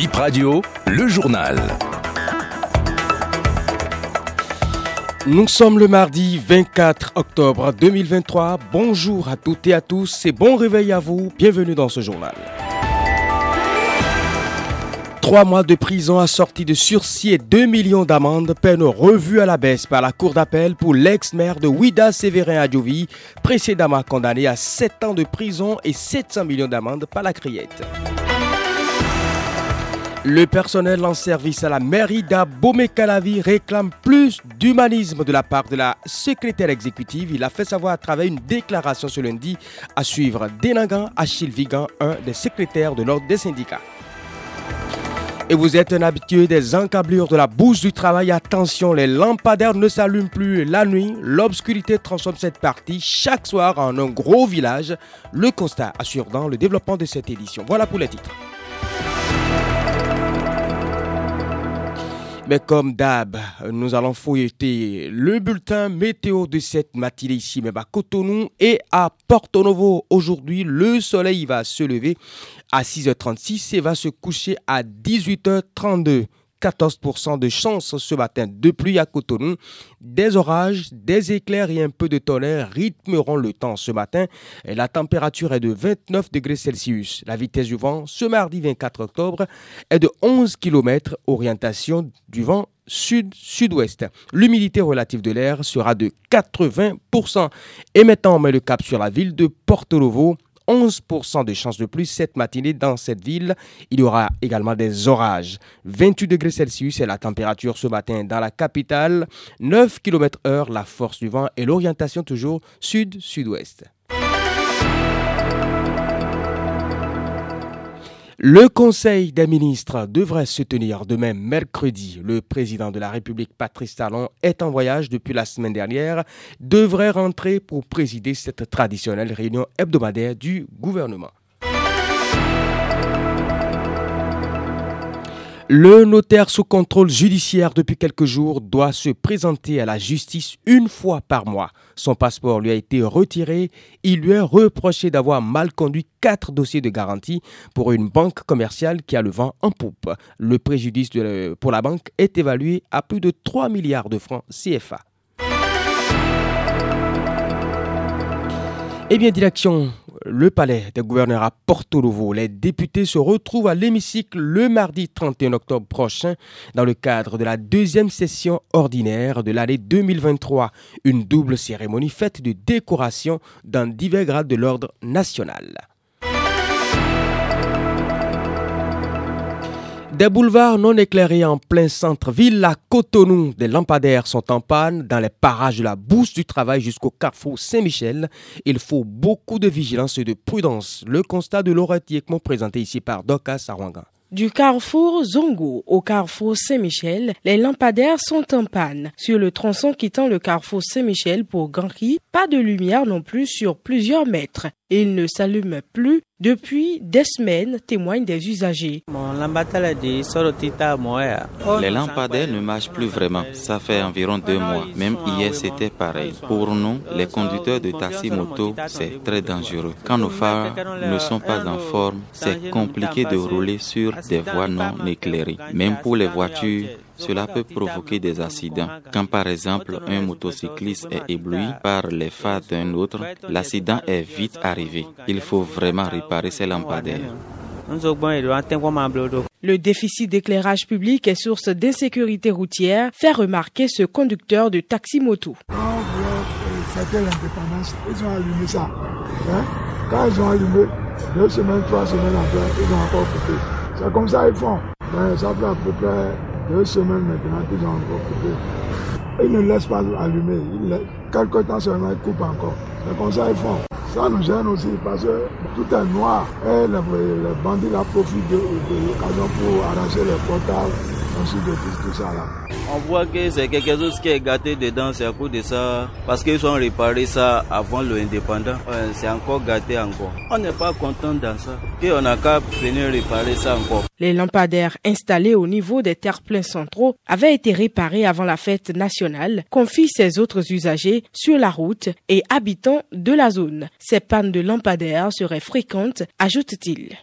Bip Radio, le journal. Nous sommes le mardi 24 octobre 2023. Bonjour à toutes et à tous et bon réveil à vous. Bienvenue dans ce journal. Trois mois de prison assortis de sursis et 2 millions d'amendes, peine revue à la baisse par la Cour d'appel pour l'ex-maire de Ouida Séverin Adjovi, précédemment condamné à 7 ans de prison et 700 millions d'amendes par la criette. Le personnel en service à la mairie d'Abomey-Calavi réclame plus d'humanisme de la part de la secrétaire exécutive. Il a fait savoir à travers une déclaration ce lundi à suivre Dénagan Achille Vigan, un des secrétaires de l'ordre des syndicats. Et vous êtes un habitué des encablures de la bourse du travail. Attention, les lampadaires ne s'allument plus la nuit. L'obscurité transforme cette partie chaque soir en un gros village. Le constat assure dans le développement de cette édition. Voilà pour les titres. Mais comme d'hab, nous allons fouilleter le bulletin météo de cette matinée ici, même à Cotonou et à Porto Novo. Aujourd'hui, le soleil va se lever à 6h36 et va se coucher à 18h32. 14% de chance ce matin de pluie à Cotonou. Des orages, des éclairs et un peu de tonnerre rythmeront le temps ce matin. La température est de 29 degrés Celsius. La vitesse du vent ce mardi 24 octobre est de 11 km, orientation du vent sud-sud-ouest. L'humidité relative de l'air sera de 80%. Et maintenant, on met le cap sur la ville de Porto Novo 11% de chances de pluie cette matinée dans cette ville. Il y aura également des orages. 28 degrés Celsius est la température ce matin dans la capitale. 9 km heure la force du vent et l'orientation toujours sud-sud-ouest. Le Conseil des ministres devrait se tenir demain mercredi. Le président de la République, Patrice Talon, est en voyage depuis la semaine dernière, devrait rentrer pour présider cette traditionnelle réunion hebdomadaire du gouvernement. Le notaire sous contrôle judiciaire depuis quelques jours doit se présenter à la justice une fois par mois. Son passeport lui a été retiré. Il lui est reproché d'avoir mal conduit quatre dossiers de garantie pour une banque commerciale qui a le vent en poupe. Le préjudice pour la banque est évalué à plus de 3 milliards de francs CFA. Eh bien, direction le palais des gouverneurs à Porto Novo. Les députés se retrouvent à l'hémicycle le mardi 31 octobre prochain dans le cadre de la deuxième session ordinaire de l'année 2023. Une double cérémonie faite de décoration dans divers grades de l'ordre national. Des boulevards non éclairés en plein centre-ville, la Cotonou, des lampadaires sont en panne dans les parages de la Bourse du Travail jusqu'au carrefour Saint-Michel. Il faut beaucoup de vigilance et de prudence. Le constat de Laura présenté ici par Doka Sarwanga. Du carrefour Zongo au carrefour Saint-Michel, les lampadaires sont en panne. Sur le tronçon quittant le carrefour Saint-Michel pour Ganry, pas de lumière non plus sur plusieurs mètres. Il ne s'allume plus depuis des semaines, témoignent des usagers. Les lampadaires ne marchent plus vraiment. Ça fait environ deux mois. Même hier, c'était pareil. Pour nous, les conducteurs de taxi moto, c'est très dangereux. Quand nos phares ne sont pas en forme, c'est compliqué de rouler sur des voies non éclairées. Même pour les voitures, cela peut provoquer des accidents. Quand par exemple un motocycliste est ébloui par les phares d'un autre, l'accident est vite arrivé. Il faut vraiment réparer ces lampadaires. Le déficit d'éclairage public est source d'insécurité routière, fait remarquer ce conducteur de taxi-moto. Quand l'indépendance, ils ont allumé ça. Hein? Quand ils ont allumé, deux semaines, trois semaines après, ils ont encore coupé. C'est comme ça qu'ils font. Mais ça fait à peu près deux semaines maintenant qu'ils ont encore coupé. Ils ne laissent pas allumer. Ils Quelque temps seulement, ils coupent encore. C'est comme ça qu'ils font. Ça nous gêne aussi parce que tout est noir. Et les, les bandits là profitent de, de l'occasion pour arracher les portables, On voit que c'est quelque chose qui est gâté dedans, c'est à cause de ça. Parce qu'ils ont réparé ça avant l'indépendant. c'est encore gâté encore. On n'est pas content dans ça. Et on n'a qu'à venir réparer ça encore. Les lampadaires installés au niveau des terre-pleins centraux avaient été réparés avant la fête nationale, confient ses autres usagers sur la route et habitants de la zone. Ces pannes de lampadaires seraient fréquentes, ajoute-t-il.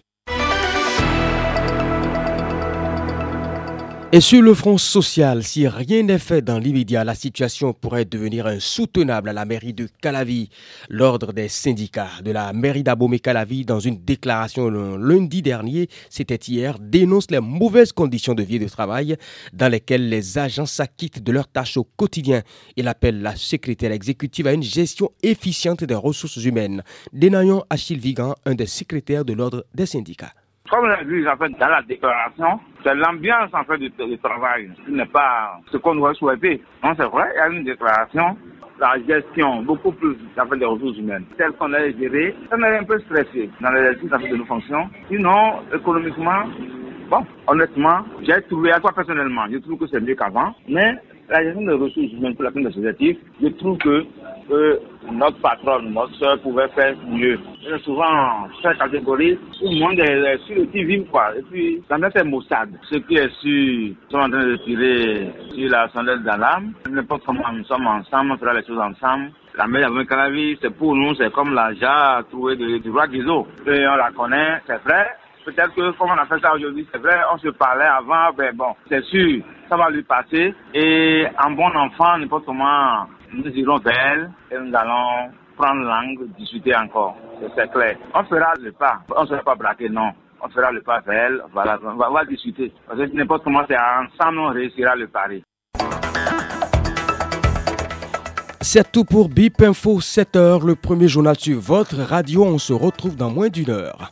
Et sur le front social, si rien n'est fait dans l'immédiat, la situation pourrait devenir insoutenable à la mairie de Calavi. L'ordre des syndicats de la mairie d'Abomey-Calavi, dans une déclaration lundi dernier, c'était hier, dénonce les mauvaises conditions de vie et de travail dans lesquelles les agents s'acquittent de leurs tâches au quotidien. Il appelle la secrétaire exécutive à une gestion efficiente des ressources humaines. Dénaillons Achille Vigan, un des secrétaires de l'ordre des syndicats. Comme l'a dit en fait, dans la déclaration, c'est l'ambiance en fait du, travail. Qui n'est pas ce qu'on aurait souhaité. Non, c'est vrai, il y a une déclaration, la gestion beaucoup plus fait, des ressources humaines, telle qu'on a gérée, ça m'a un peu stressé. Dans l'exercice de nos fonctions. Sinon, économiquement, bon, honnêtement, j'ai trouvé, à toi personnellement, je trouve que c'est mieux qu'avant, mais la gestion des ressources humaines pour la fin des je trouve que notre patronne, notre soeur pouvait faire mieux. C'est souvent cette catégorie où le monde est sur le qui quoi. Et puis, ça met maussade. Ce qui est sûr, sont en train de tirer sur la sondelle d'alarme. N'importe comment nous sommes ensemble, on fera les choses ensemble. La meilleure avec vie, c'est pour nous, c'est comme l'argent trouvé du roi Guizot. Et on la connaît, c'est vrai. Peut-être que comme on a fait ça aujourd'hui, c'est vrai, on se parlait avant, ben bon, c'est sûr, ça va lui passer. Et en bon enfant, n'importe comment, nous irons vers elle et nous allons prendre langue, discuter encore. C'est clair. On fera le pas. On ne sera pas braqué, non. On fera le pas vers elle. On va, discuter. Parce que n'importe comment, c'est ensemble on réussira le pari. C'est tout pour BIP Info 7h, le premier journal sur votre radio. On se retrouve dans moins d'une heure.